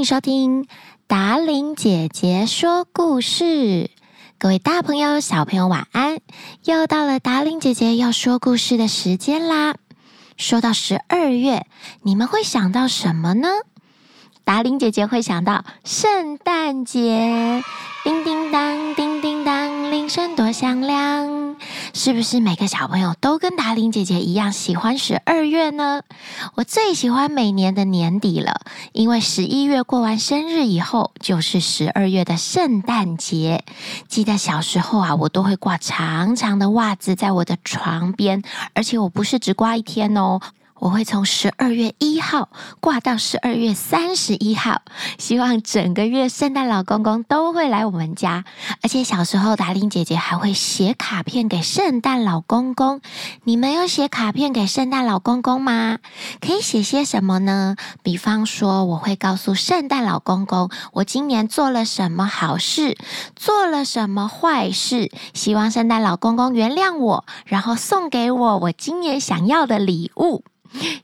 迎收听达琳姐姐说故事。各位大朋友、小朋友，晚安！又到了达琳姐姐要说故事的时间啦。说到十二月，你们会想到什么呢？达琳姐姐会想到圣诞节，叮叮当，叮铃声多响亮。是不是每个小朋友都跟达令姐姐一样喜欢十二月呢？我最喜欢每年的年底了，因为十一月过完生日以后，就是十二月的圣诞节。记得小时候啊，我都会挂长长的袜子在我的床边，而且我不是只挂一天哦。我会从十二月一号挂到十二月三十一号，希望整个月圣诞老公公都会来我们家。而且小时候达令姐姐还会写卡片给圣诞老公公。你们有写卡片给圣诞老公公吗？可以写些什么呢？比方说，我会告诉圣诞老公公，我今年做了什么好事，做了什么坏事，希望圣诞老公公原谅我，然后送给我我今年想要的礼物。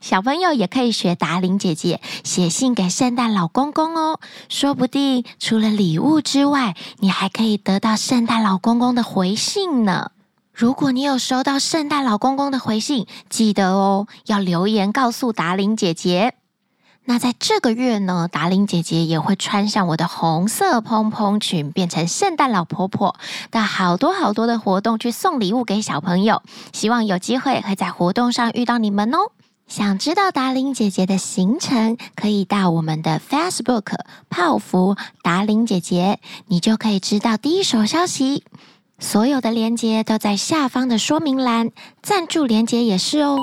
小朋友也可以学达琳姐姐写信给圣诞老公公哦，说不定除了礼物之外，你还可以得到圣诞老公公的回信呢。如果你有收到圣诞老公公的回信，记得哦，要留言告诉达琳姐姐。那在这个月呢，达琳姐姐也会穿上我的红色蓬蓬裙，变成圣诞老婆婆，到好多好多的活动去送礼物给小朋友。希望有机会会在活动上遇到你们哦。想知道达玲姐姐的行程，可以到我们的 Facebook 泡芙达玲姐姐，你就可以知道第一手消息。所有的链接都在下方的说明栏，赞助链接也是哦。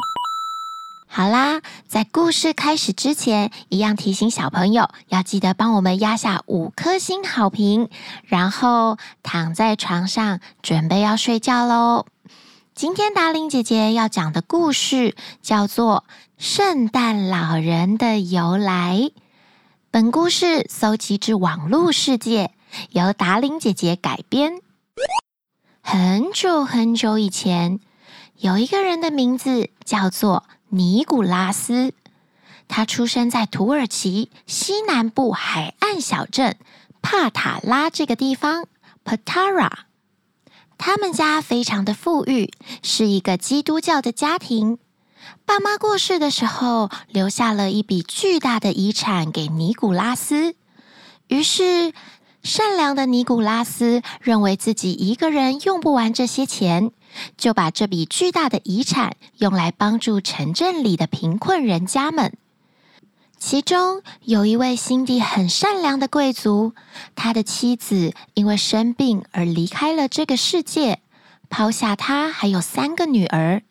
好啦，在故事开始之前，一样提醒小朋友要记得帮我们压下五颗星好评，然后躺在床上准备要睡觉喽。今天达伶姐姐要讲的故事叫做《圣诞老人的由来》。本故事搜集自网络世界，由达伶姐姐改编。很久很久以前，有一个人的名字叫做尼古拉斯，他出生在土耳其西南部海岸小镇帕塔拉这个地方，Patara。他们家非常的富裕，是一个基督教的家庭。爸妈过世的时候，留下了一笔巨大的遗产给尼古拉斯。于是，善良的尼古拉斯认为自己一个人用不完这些钱，就把这笔巨大的遗产用来帮助城镇里的贫困人家们。其中有一位心地很善良的贵族，他的妻子因为生病而离开了这个世界，抛下他还有三个女儿。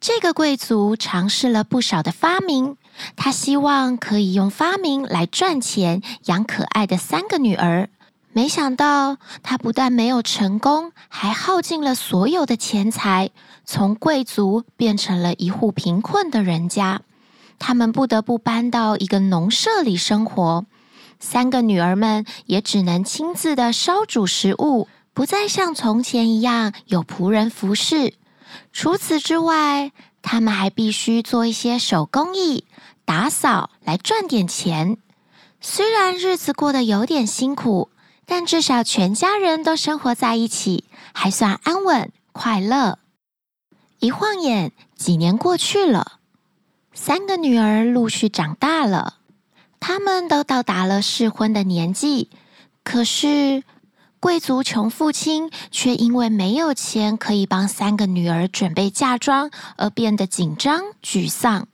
这个贵族尝试了不少的发明，他希望可以用发明来赚钱养可爱的三个女儿。没想到他不但没有成功，还耗尽了所有的钱财，从贵族变成了一户贫困的人家。他们不得不搬到一个农舍里生活，三个女儿们也只能亲自的烧煮食物，不再像从前一样有仆人服侍。除此之外，他们还必须做一些手工艺、打扫来赚点钱。虽然日子过得有点辛苦，但至少全家人都生活在一起，还算安稳快乐。一晃眼，几年过去了。三个女儿陆续长大了，她们都到达了适婚的年纪。可是，贵族穷父亲却因为没有钱可以帮三个女儿准备嫁妆，而变得紧张沮丧。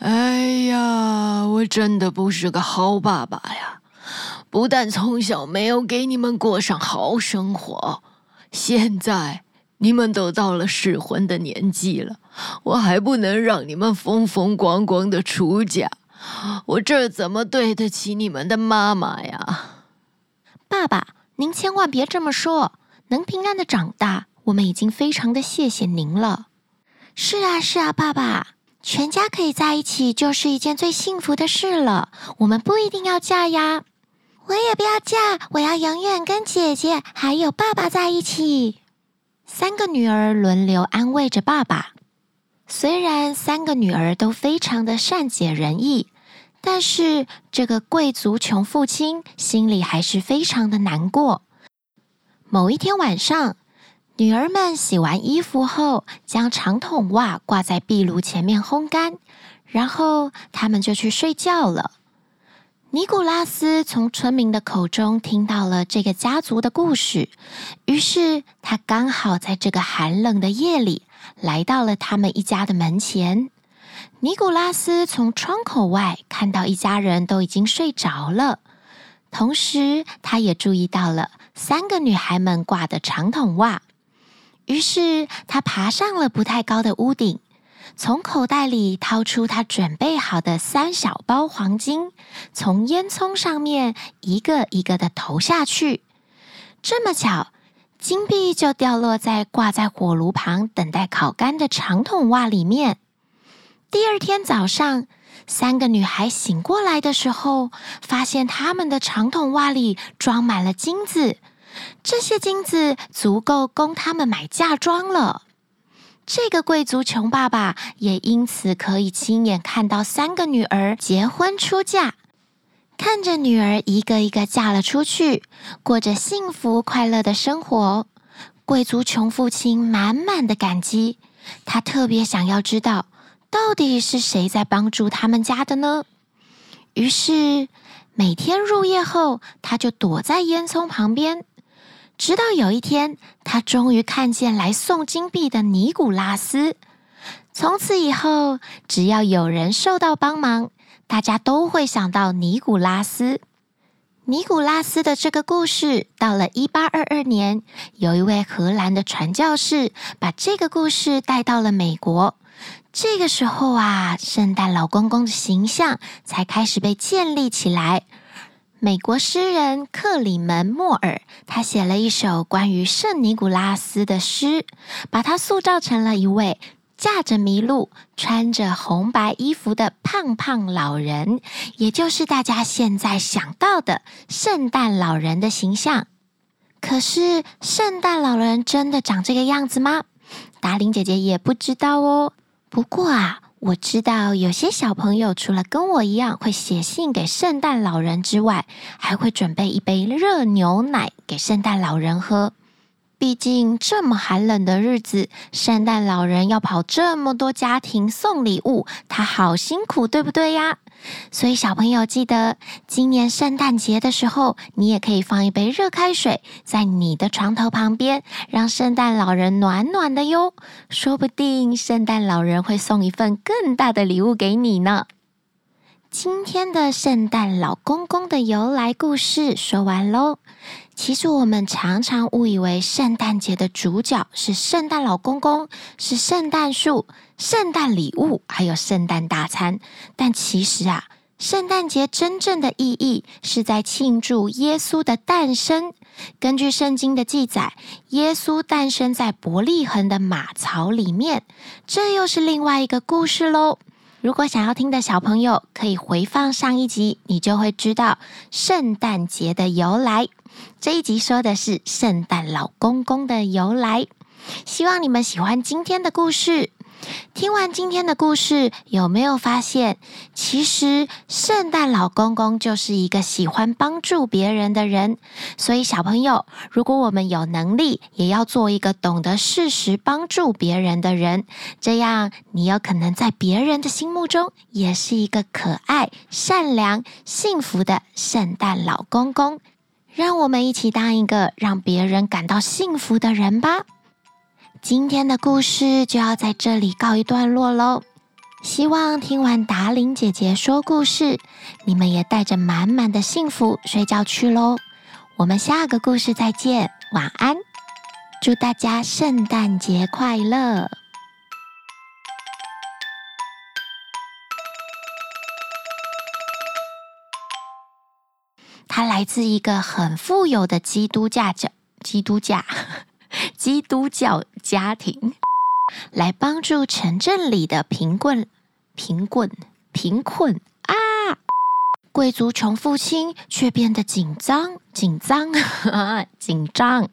哎呀，我真的不是个好爸爸呀！不但从小没有给你们过上好生活，现在……你们都到了适婚的年纪了，我还不能让你们风风光光的出嫁，我这怎么对得起你们的妈妈呀？爸爸，您千万别这么说，能平安的长大，我们已经非常的谢谢您了。是啊，是啊，爸爸，全家可以在一起就是一件最幸福的事了。我们不一定要嫁呀，我也不要嫁，我要永远跟姐姐还有爸爸在一起。三个女儿轮流安慰着爸爸。虽然三个女儿都非常的善解人意，但是这个贵族穷父亲心里还是非常的难过。某一天晚上，女儿们洗完衣服后，将长筒袜挂在壁炉前面烘干，然后他们就去睡觉了。尼古拉斯从村民的口中听到了这个家族的故事，于是他刚好在这个寒冷的夜里来到了他们一家的门前。尼古拉斯从窗口外看到一家人都已经睡着了，同时他也注意到了三个女孩们挂的长筒袜，于是他爬上了不太高的屋顶。从口袋里掏出他准备好的三小包黄金，从烟囱上面一个一个的投下去。这么巧，金币就掉落在挂在火炉旁等待烤干的长筒袜里面。第二天早上，三个女孩醒过来的时候，发现她们的长筒袜里装满了金子，这些金子足够供她们买嫁妆了。这个贵族穷爸爸也因此可以亲眼看到三个女儿结婚出嫁，看着女儿一个一个嫁了出去，过着幸福快乐的生活。贵族穷父亲满满的感激，他特别想要知道到底是谁在帮助他们家的呢？于是每天入夜后，他就躲在烟囱旁边。直到有一天，他终于看见来送金币的尼古拉斯。从此以后，只要有人受到帮忙，大家都会想到尼古拉斯。尼古拉斯的这个故事，到了一八二二年，有一位荷兰的传教士把这个故事带到了美国。这个时候啊，圣诞老公公的形象才开始被建立起来。美国诗人克里门·莫尔，他写了一首关于圣尼古拉斯的诗，把他塑造成了一位驾着麋鹿、穿着红白衣服的胖胖老人，也就是大家现在想到的圣诞老人的形象。可是，圣诞老人真的长这个样子吗？达伶姐姐也不知道哦。不过啊。我知道有些小朋友除了跟我一样会写信给圣诞老人之外，还会准备一杯热牛奶给圣诞老人喝。毕竟这么寒冷的日子，圣诞老人要跑这么多家庭送礼物，他好辛苦，对不对呀？所以小朋友记得，今年圣诞节的时候，你也可以放一杯热开水在你的床头旁边，让圣诞老人暖暖的哟。说不定圣诞老人会送一份更大的礼物给你呢。今天的圣诞老公公的由来故事说完喽。其实我们常常误以为圣诞节的主角是圣诞老公公，是圣诞树、圣诞礼物，还有圣诞大餐。但其实啊，圣诞节真正的意义是在庆祝耶稣的诞生。根据圣经的记载，耶稣诞生在伯利恒的马槽里面，这又是另外一个故事喽。如果想要听的小朋友，可以回放上一集，你就会知道圣诞节的由来。这一集说的是圣诞老公公的由来。希望你们喜欢今天的故事。听完今天的故事，有没有发现，其实圣诞老公公就是一个喜欢帮助别人的人？所以小朋友，如果我们有能力，也要做一个懂得适时帮助别人的人，这样你有可能在别人的心目中也是一个可爱、善良、幸福的圣诞老公公。让我们一起当一个让别人感到幸福的人吧。今天的故事就要在这里告一段落喽。希望听完达伶姐姐说故事，你们也带着满满的幸福睡觉去喽。我们下个故事再见，晚安！祝大家圣诞节快乐！他来自一个很富有的基督教教基督教。基督教家庭来帮助城镇里的贫困、贫困、贫困啊！贵族穷父亲却变得紧张、紧张、紧张。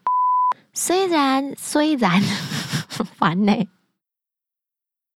虽然虽然 烦呢。